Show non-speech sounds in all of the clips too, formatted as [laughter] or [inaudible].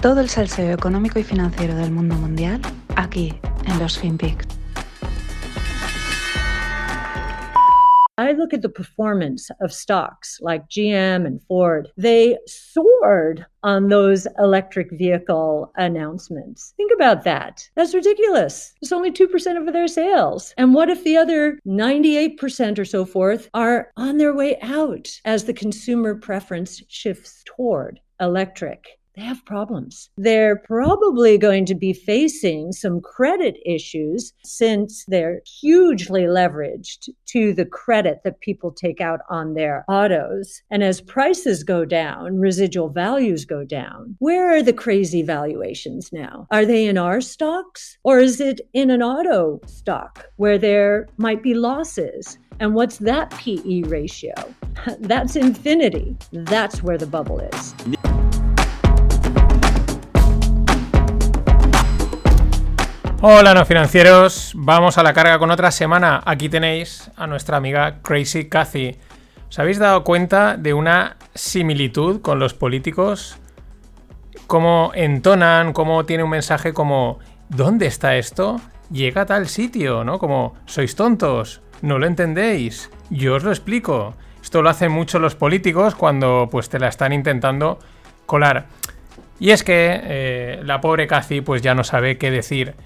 Todo el salseo económico y financiero del mundo mundial aquí en los FinPix. I look at the performance of stocks like GM and Ford. They soared on those electric vehicle announcements. Think about that. That's ridiculous. It's only 2% of their sales. And what if the other 98% or so forth are on their way out as the consumer preference shifts toward electric? They have problems. They're probably going to be facing some credit issues since they're hugely leveraged to the credit that people take out on their autos. And as prices go down, residual values go down. Where are the crazy valuations now? Are they in our stocks or is it in an auto stock where there might be losses? And what's that PE ratio? [laughs] That's infinity. That's where the bubble is. Hola no financieros, vamos a la carga con otra semana. Aquí tenéis a nuestra amiga Crazy Cathy. ¿Os habéis dado cuenta de una similitud con los políticos? Cómo entonan, cómo tiene un mensaje como ¿dónde está esto? Llega a tal sitio, ¿no? Como sois tontos, no lo entendéis, yo os lo explico. Esto lo hacen mucho los políticos cuando pues te la están intentando colar. Y es que eh, la pobre Cathy pues ya no sabe qué decir.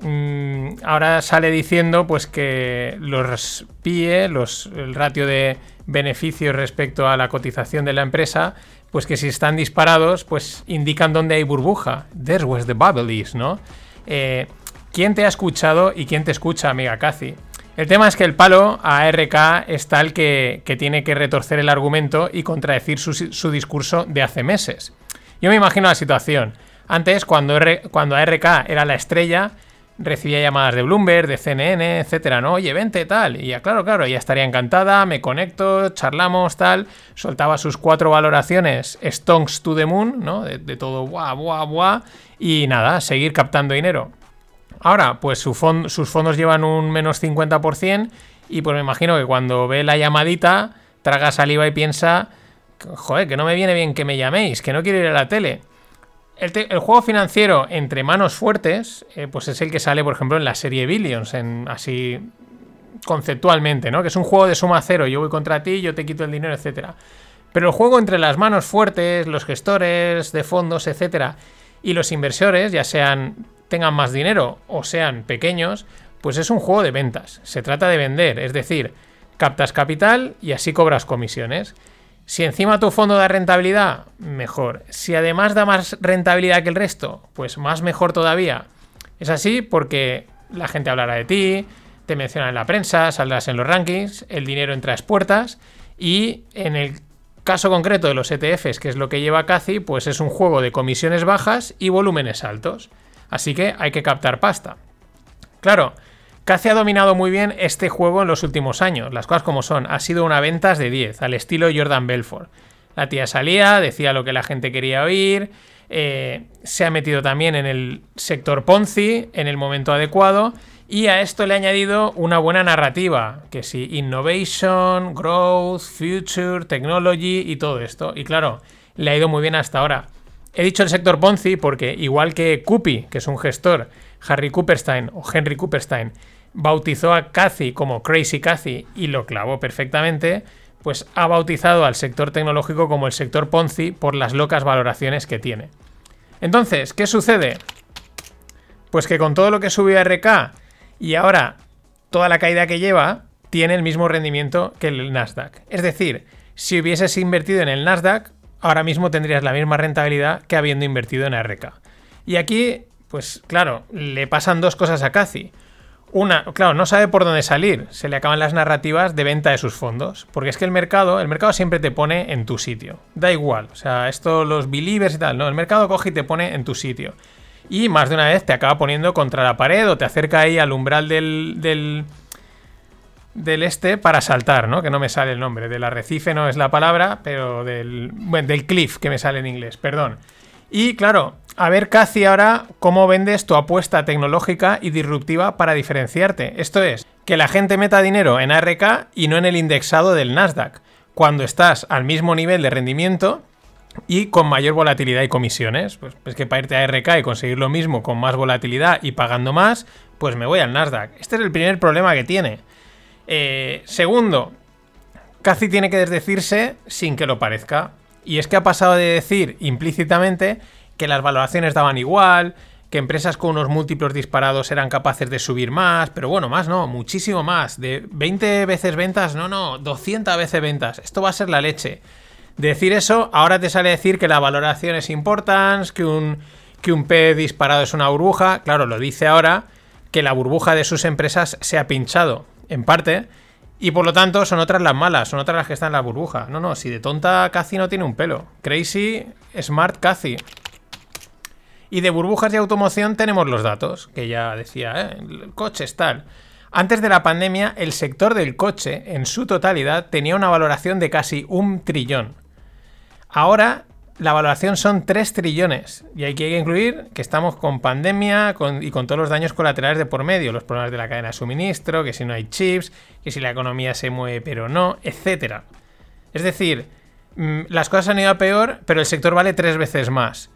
Mm, ahora sale diciendo pues que los PIE, los, el ratio de beneficios respecto a la cotización de la empresa, pues que si están disparados, pues indican dónde hay burbuja. There's where the bubble is, ¿no? Eh, ¿Quién te ha escuchado y quién te escucha, amiga Cathy? El tema es que el palo a ARK es tal que, tiene que retorcer el argumento y contradecir su, su, discurso de hace meses. Yo me imagino la situación. Antes, cuando, R, cuando ARK era la estrella, recibía llamadas de Bloomberg, de CNN, etcétera, ¿no? Oye, vente, tal. Y ya, claro, claro, ella estaría encantada, me conecto, charlamos, tal. Soltaba sus cuatro valoraciones, Stonks to the Moon, ¿no? De, todo, buah, buah, buah. Y nada, seguir captando dinero. Ahora, pues sus fondos llevan un menos 50%. Y pues me imagino que cuando ve la llamadita, traga saliva y piensa, joder, que no me viene bien que me llaméis, que no quiero ir a la tele. El, juego financiero entre manos fuertes, eh, pues es el que sale, por ejemplo, en la serie Billions, en, así conceptualmente, ¿no? Que es un juego de suma cero, yo voy contra ti, yo te quito el dinero, etcétera. Pero el juego entre las manos fuertes, los gestores de fondos, etcétera, y los inversores, ya sean tengan más dinero o sean pequeños, pues es un juego de ventas. Se trata de vender, es decir, captas capital y así cobras comisiones. Si encima tu fondo da rentabilidad, mejor. Si además da más rentabilidad que el resto, pues más mejor todavía. Es así porque la gente hablará de ti, te menciona en la prensa, saldrás en los rankings, el dinero entra a puertas y en el caso concreto de los ETFs, que es lo que lleva Cathy, pues es un juego de comisiones bajas y volúmenes altos. Así que hay que captar pasta. Claro, Cathy ha dominado muy bien este juego en los últimos años, las cosas como son, ha sido una ventas de 10, al estilo Jordan Belfort. La tía salía, decía lo que la gente quería oír, eh, se ha metido también en el sector Ponzi en el momento adecuado y a esto le ha añadido una buena narrativa, que sí, innovation, growth, future, technology y todo esto. Y claro, le ha ido muy bien hasta ahora. He dicho el sector Ponzi porque igual que Cupi, que es un gestor, Harry Cooperstein o Henry Cooperstein, bautizó a Cathy como Crazy Cathy y lo clavó perfectamente, pues ha bautizado al sector tecnológico como el sector Ponzi por las locas valoraciones que tiene. Entonces, ¿qué sucede? Pues que con todo lo que subió RK y ahora toda la caída que lleva, tiene el mismo rendimiento que el Nasdaq. Es decir, si hubieses invertido en el Nasdaq, ahora mismo tendrías la misma rentabilidad que habiendo invertido en RK. Y aquí, pues claro, le pasan dos cosas a Cathy. Una, claro, no sabe por dónde salir. Se le acaban las narrativas de venta de sus fondos. Porque es que el mercado, el mercado siempre te pone en tu sitio. Da igual. O sea, esto, los believers y tal, no. El mercado coge y te pone en tu sitio. Y más de una vez te acaba poniendo contra la pared o te acerca ahí al umbral del, del, del este para saltar, ¿no? Que no me sale el nombre. Del arrecife no es la palabra, pero del, bueno, del cliff que me sale en inglés, perdón. Y claro, a ver casi ahora cómo vendes tu apuesta tecnológica y disruptiva para diferenciarte. Esto es, que la gente meta dinero en ARK y no en el indexado del Nasdaq. Cuando estás al mismo nivel de rendimiento y con mayor volatilidad y comisiones. Pues es que para irte a RK y conseguir lo mismo con más volatilidad y pagando más, pues me voy al Nasdaq. Este es el primer problema que tiene. Eh, segundo, casi tiene que desdecirse sin que lo parezca. Y es que ha pasado de decir implícitamente que las valoraciones daban igual, que empresas con unos múltiplos disparados eran capaces de subir más, pero bueno, más no, muchísimo más. De 20 veces ventas, no, no, 200 veces ventas. Esto va a ser la leche. Decir eso, ahora te sale decir que la valoración es importante, que un, que un P disparado es una burbuja. Claro, lo dice ahora que la burbuja de sus empresas se ha pinchado, en parte, y por lo tanto son otras las malas, son otras las que están en la burbuja. No, no, si de tonta Cathy no tiene un pelo. Crazy, Smart Cathy. Y de burbujas de automoción tenemos los datos, que ya decía, ¿eh? el coche es tal. Antes de la pandemia, el sector del coche, en su totalidad, tenía una valoración de casi un trillón. Ahora, la valoración son 3 trillones. Y hay que incluir que estamos con pandemia y con todos los daños colaterales de por medio, los problemas de la cadena de suministro, que si no hay chips, que si la economía se mueve pero no, etc. Es decir, mm, las cosas han ido a peor, pero el sector vale tres veces más.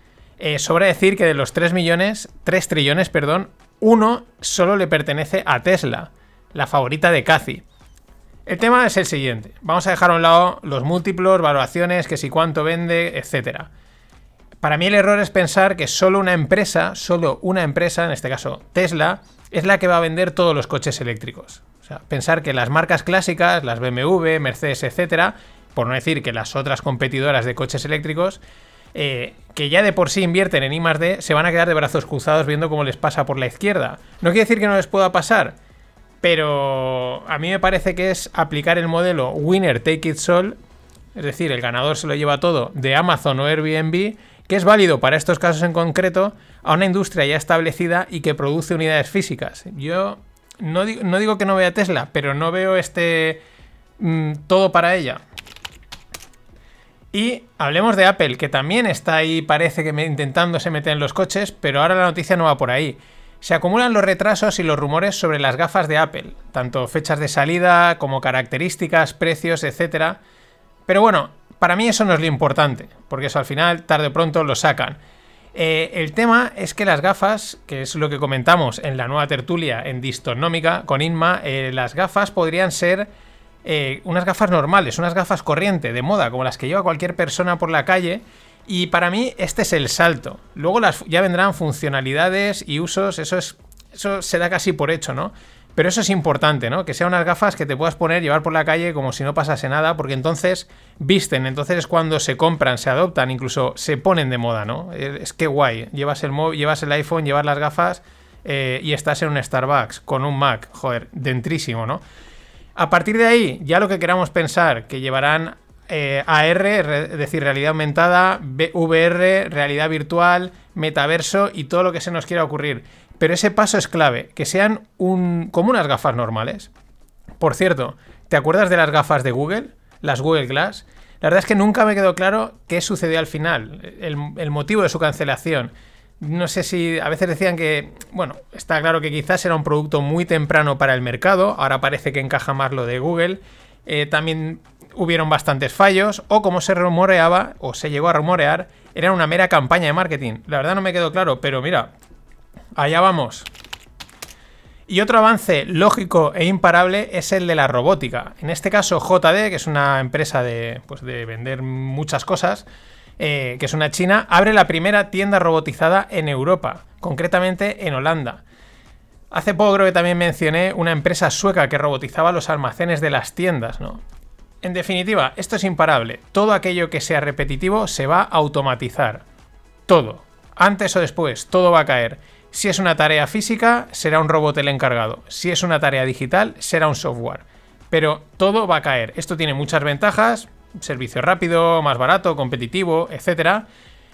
Eh, sobra decir que de los 3 millones, 3 trillones, perdón, uno solo le pertenece a Tesla, la favorita de Cathy. El tema es el siguiente. Vamos a dejar a un lado los múltiplos, valoraciones, que si cuánto vende, etc. Para mí el error es pensar que solo una empresa, solo una empresa, en este caso Tesla, es la que va a vender todos los coches eléctricos. O sea, pensar que las marcas clásicas, las BMW, Mercedes, etc., por no decir que las otras competidoras de coches eléctricos, eh, que ya de por sí invierten en I se van a quedar de brazos cruzados viendo cómo les pasa por la izquierda. No quiere decir que no les pueda pasar, pero a mí me parece que es aplicar el modelo winner take it all, es decir, el ganador se lo lleva todo de Amazon o Airbnb, que es válido para estos casos en concreto a una industria ya establecida y que produce unidades físicas. Yo no digo, que no vea Tesla, pero no veo este mm, todo para ella. Y hablemos de Apple, que también está ahí, parece que intentándose meter en los coches, pero ahora la noticia no va por ahí. Se acumulan los retrasos y los rumores sobre las gafas de Apple, tanto fechas de salida como características, precios, etc. Pero bueno, para mí eso no es lo importante, porque eso al final, tarde o pronto, lo sacan. Eh, el tema es que las gafas, que es lo que comentamos en la nueva tertulia en Distonómica con Inma, eh, las gafas podrían ser eh, unas gafas normales, unas gafas corriente, de moda, como las que lleva cualquier persona por la calle. Y para mí este es el salto. Luego las, ya vendrán funcionalidades y usos, eso, es, eso se da casi por hecho, ¿no? Pero eso es importante, ¿no? Que sean unas gafas que te puedas poner, llevar por la calle como si no pasase nada, porque entonces visten, entonces es cuando se compran, se adoptan, incluso se ponen de moda, ¿no? Es que guay, llevas el, llevas el iPhone, llevas las gafas eh, y estás en un Starbucks con un Mac, joder, dentrísimo, ¿no? A partir de ahí, ya lo que queramos pensar que llevarán eh, AR, es decir, realidad aumentada, VR, realidad virtual, metaverso y todo lo que se nos quiera ocurrir. Pero ese paso es clave, que sean un, como unas gafas normales. Por cierto, ¿te acuerdas de las gafas de Google? Las Google Glass. La verdad es que nunca me quedó claro qué sucedió al final, el motivo de su cancelación no sé si a veces decían que, bueno, está claro que quizás era un producto muy temprano para el mercado, ahora parece que encaja más lo de Google. Eh, también hubieron bastantes fallos, o como se rumoreaba, o se llegó a rumorear, era una mera campaña de marketing. La verdad no me quedó claro, pero mira, allá vamos. Y otro avance lógico e imparable es el de la robótica. En este caso, JD, que es una empresa de, pues, de vender muchas cosas, eh, que es una china, abre la primera tienda robotizada en Europa, concretamente en Holanda. Hace poco creo que también mencioné una empresa sueca que robotizaba los almacenes de las tiendas, ¿no? En definitiva, esto es imparable. Todo aquello que sea repetitivo se va a automatizar. Todo. Antes o después, todo va a caer. Si es una tarea física, será un robot el encargado. Si es una tarea digital, será un software. Pero todo va a caer. Esto tiene muchas ventajas, servicio rápido, más barato, competitivo, etcétera,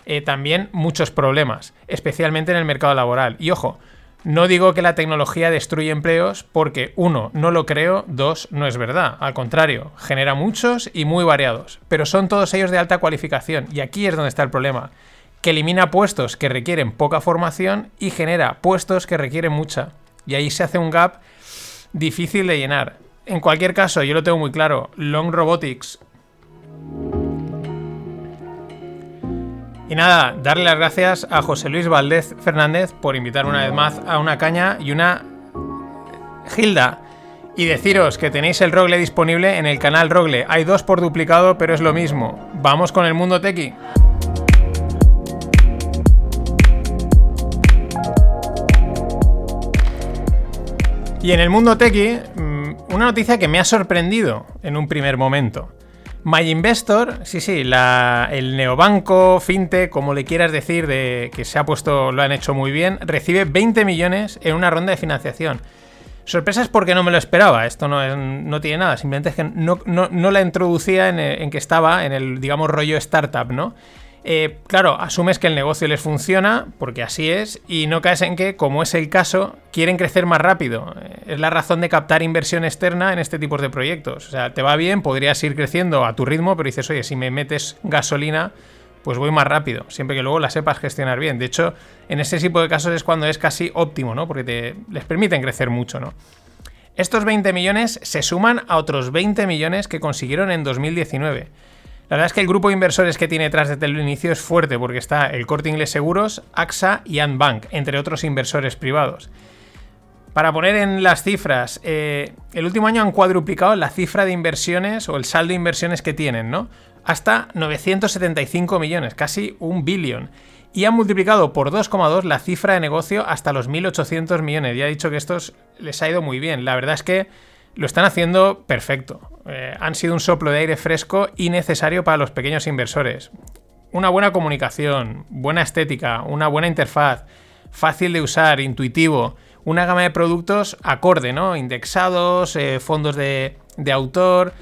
eh, también muchos problemas, especialmente en el mercado laboral. Y ojo, no digo que la tecnología destruye empleos porque, uno, no lo creo, dos, no es verdad. Al contrario, genera muchos y muy variados. Pero son todos ellos de alta cualificación. Y aquí es donde está el problema. Que elimina puestos que requieren poca formación y genera puestos que requieren mucha. Y ahí se hace un gap difícil de llenar. En cualquier caso, yo lo tengo muy claro. Long Robotics Y nada, darle las gracias a José Luis Valdez Fernández por invitar una vez más a una caña y una Gilda. Y deciros que tenéis el Rogle disponible en el canal Rogle. Hay dos por duplicado, pero es lo mismo. Vamos con el mundo tequi. Y en el mundo tequi, mm, una noticia que me ha sorprendido en un primer momento. MyInvestor, sí, sí, el neobanco, fintech, como le quieras decir, de que se ha puesto, lo han hecho muy bien, recibe 20 millones en una ronda de financiación. Sorpresa es porque no me lo esperaba, esto no, no tiene nada, simplemente es que no, la introducía en, en, que estaba en el, digamos, rollo startup, ¿no? Eh, claro, asumes que el negocio les funciona, porque así es, y no caes en que, como es el caso, quieren crecer más rápido. Eh, es la razón de captar inversión externa en este tipo de proyectos. O sea, te va bien, podrías ir creciendo a tu ritmo, pero dices, oye, si me metes gasolina, pues voy más rápido, siempre que luego la sepas gestionar bien. De hecho, en ese tipo de casos es cuando es casi óptimo, ¿no? Porque te, les permiten crecer mucho, ¿no? Estos 20 millones se suman a otros 20 millones que consiguieron en 2019. La verdad es que el grupo de inversores que tiene detrás desde el inicio es fuerte porque está el Corte Inglés Seguros, AXA y Bank, entre otros inversores privados. Para poner en las cifras, eh, el último año han cuadruplicado la cifra de inversiones o el saldo de inversiones que tienen, ¿no? Hasta 975 millones, casi un billón. Y han multiplicado por 2,2 la cifra de negocio hasta los 1.800 millones. Ya he dicho que estos les ha ido muy bien. La verdad es que lo están haciendo perfecto. Eh, han sido un soplo de aire fresco y necesario para los pequeños inversores. Una buena comunicación, buena estética, una buena interfaz, fácil de usar, intuitivo, una gama de productos acorde, ¿no? Indexados, eh, fondos de, autor,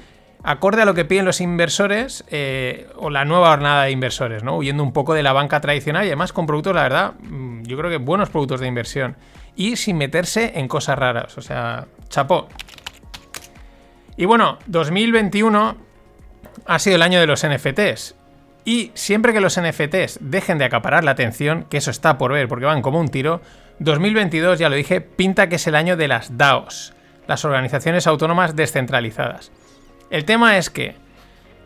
acorde a lo que piden los inversores eh, o la nueva jornada de inversores, ¿no? Huyendo un poco de la banca tradicional y además con productos, la verdad, mm, yo creo que buenos productos de inversión. Y sin meterse en cosas raras. O sea, chapó. Y bueno, 2021 ha sido el año de los NFTs. Y siempre que los NFTs dejen de acaparar la atención, que eso está por ver porque van como un tiro, 2022, ya lo dije, pinta que es el año de las DAOs, las organizaciones autónomas descentralizadas. El tema es que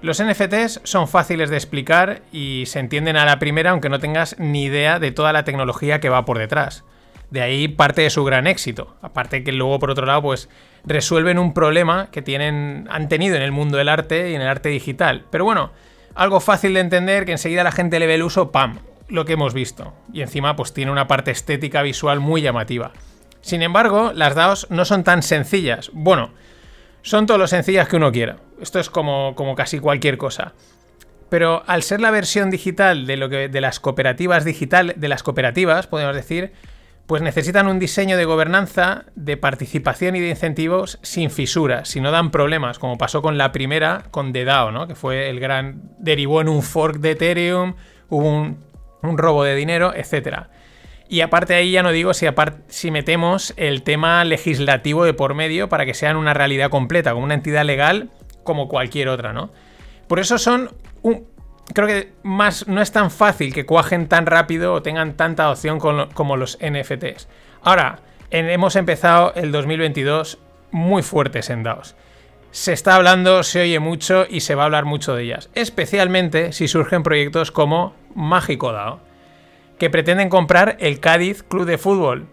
los NFTs son fáciles de explicar y se entienden a la primera aunque no tengas ni idea de toda la tecnología que va por detrás. De ahí parte de su gran éxito. Aparte que luego, por otro lado, pues resuelven un problema que tienen, han tenido en el mundo del arte y en el arte digital. Pero bueno, algo fácil de entender que enseguida la gente le ve el uso, ¡pam! Lo que hemos visto. Y encima, pues tiene una parte estética visual muy llamativa. Sin embargo, las DAOs no son tan sencillas. Bueno, son todo lo sencillas que uno quiera. Esto es como, como casi cualquier cosa. Pero al ser la versión digital de lo de las cooperativas digital de las cooperativas, podemos decir, pues necesitan un diseño de gobernanza, de participación y de incentivos sin fisuras, si no dan problemas, como pasó con la primera, con The DAO, ¿no? que fue el gran... derivó en un fork de Ethereum, hubo un, robo de dinero, etc. Y aparte ahí ya no digo si, si metemos el tema legislativo de por medio para que sean una realidad completa, como una entidad legal como cualquier otra, ¿no? Por eso son un, creo que más no es tan fácil que cuajen tan rápido o tengan tanta opción como los NFTs. Ahora, hemos empezado el 2022 muy fuertes en DAOs. Se está hablando, se oye mucho y se va a hablar mucho de ellas, especialmente si surgen proyectos como Mágico DAO, que pretenden comprar el Cádiz Club de Fútbol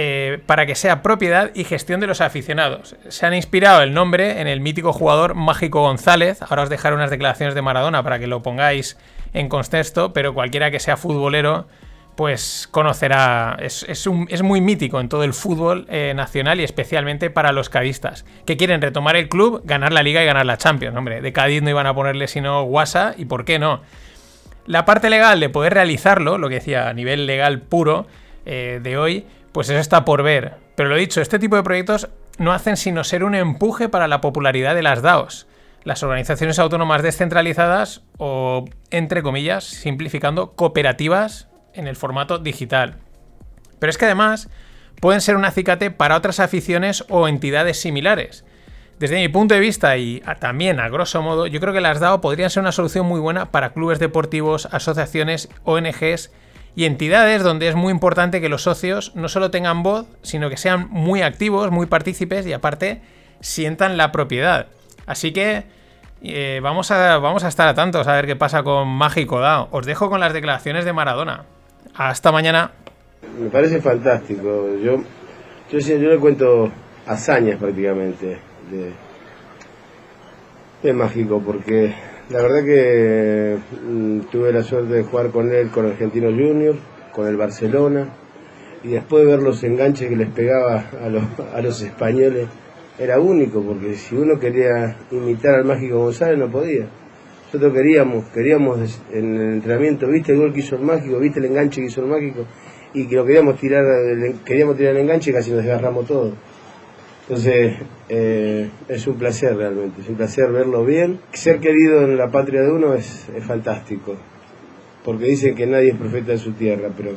eh, para que sea propiedad y gestión de los aficionados. Se han inspirado el nombre en el mítico jugador Mágico González. Ahora os dejaré unas declaraciones de Maradona para que lo pongáis en contexto, pero cualquiera que sea futbolero pues conocerá, es, muy mítico en todo el fútbol eh, nacional y especialmente para los cadistas, que quieren retomar el club, ganar la liga y ganar la Champions. Hombre, de Cádiz no iban a ponerle sino Guasa y por qué no. La parte legal de poder realizarlo, lo que decía a nivel legal puro eh, de hoy, pues eso está por ver. Pero lo dicho, este tipo de proyectos no hacen sino ser un empuje para la popularidad de las DAOs, las organizaciones autónomas descentralizadas o, entre comillas, simplificando, cooperativas en el formato digital. Pero es que además pueden ser un acicate para otras aficiones o entidades similares. Desde mi punto de vista y también a grosso modo, yo creo que las DAO podrían ser una solución muy buena para clubes deportivos, asociaciones, ONGs y entidades donde es muy importante que los socios no solo tengan voz, sino que sean muy activos, muy partícipes y aparte sientan la propiedad. Así que Eh, vamos, a, vamos a estar atentos a ver qué pasa con Mágico Dao. Os dejo con las declaraciones de Maradona. Hasta mañana. Me parece fantástico. Yo, yo, yo le cuento hazañas prácticamente de, de Mágico, porque la verdad que mm, tuve la suerte de jugar con él con Argentino Junior, con el Barcelona, y después de ver los enganches que les pegaba a los, a los españoles, era único, porque si uno quería imitar al Mágico González no podía. Nosotros queríamos, queríamos en el entrenamiento, viste el gol que hizo el Mágico, viste el enganche que hizo el Mágico, y que lo queríamos tirar, queríamos tirar el enganche y casi nos desgarramos todo. Entonces, eh, es un placer realmente, es un placer verlo bien. Ser querido en la patria de uno es, es fantástico, porque dicen que nadie es profeta en su tierra, pero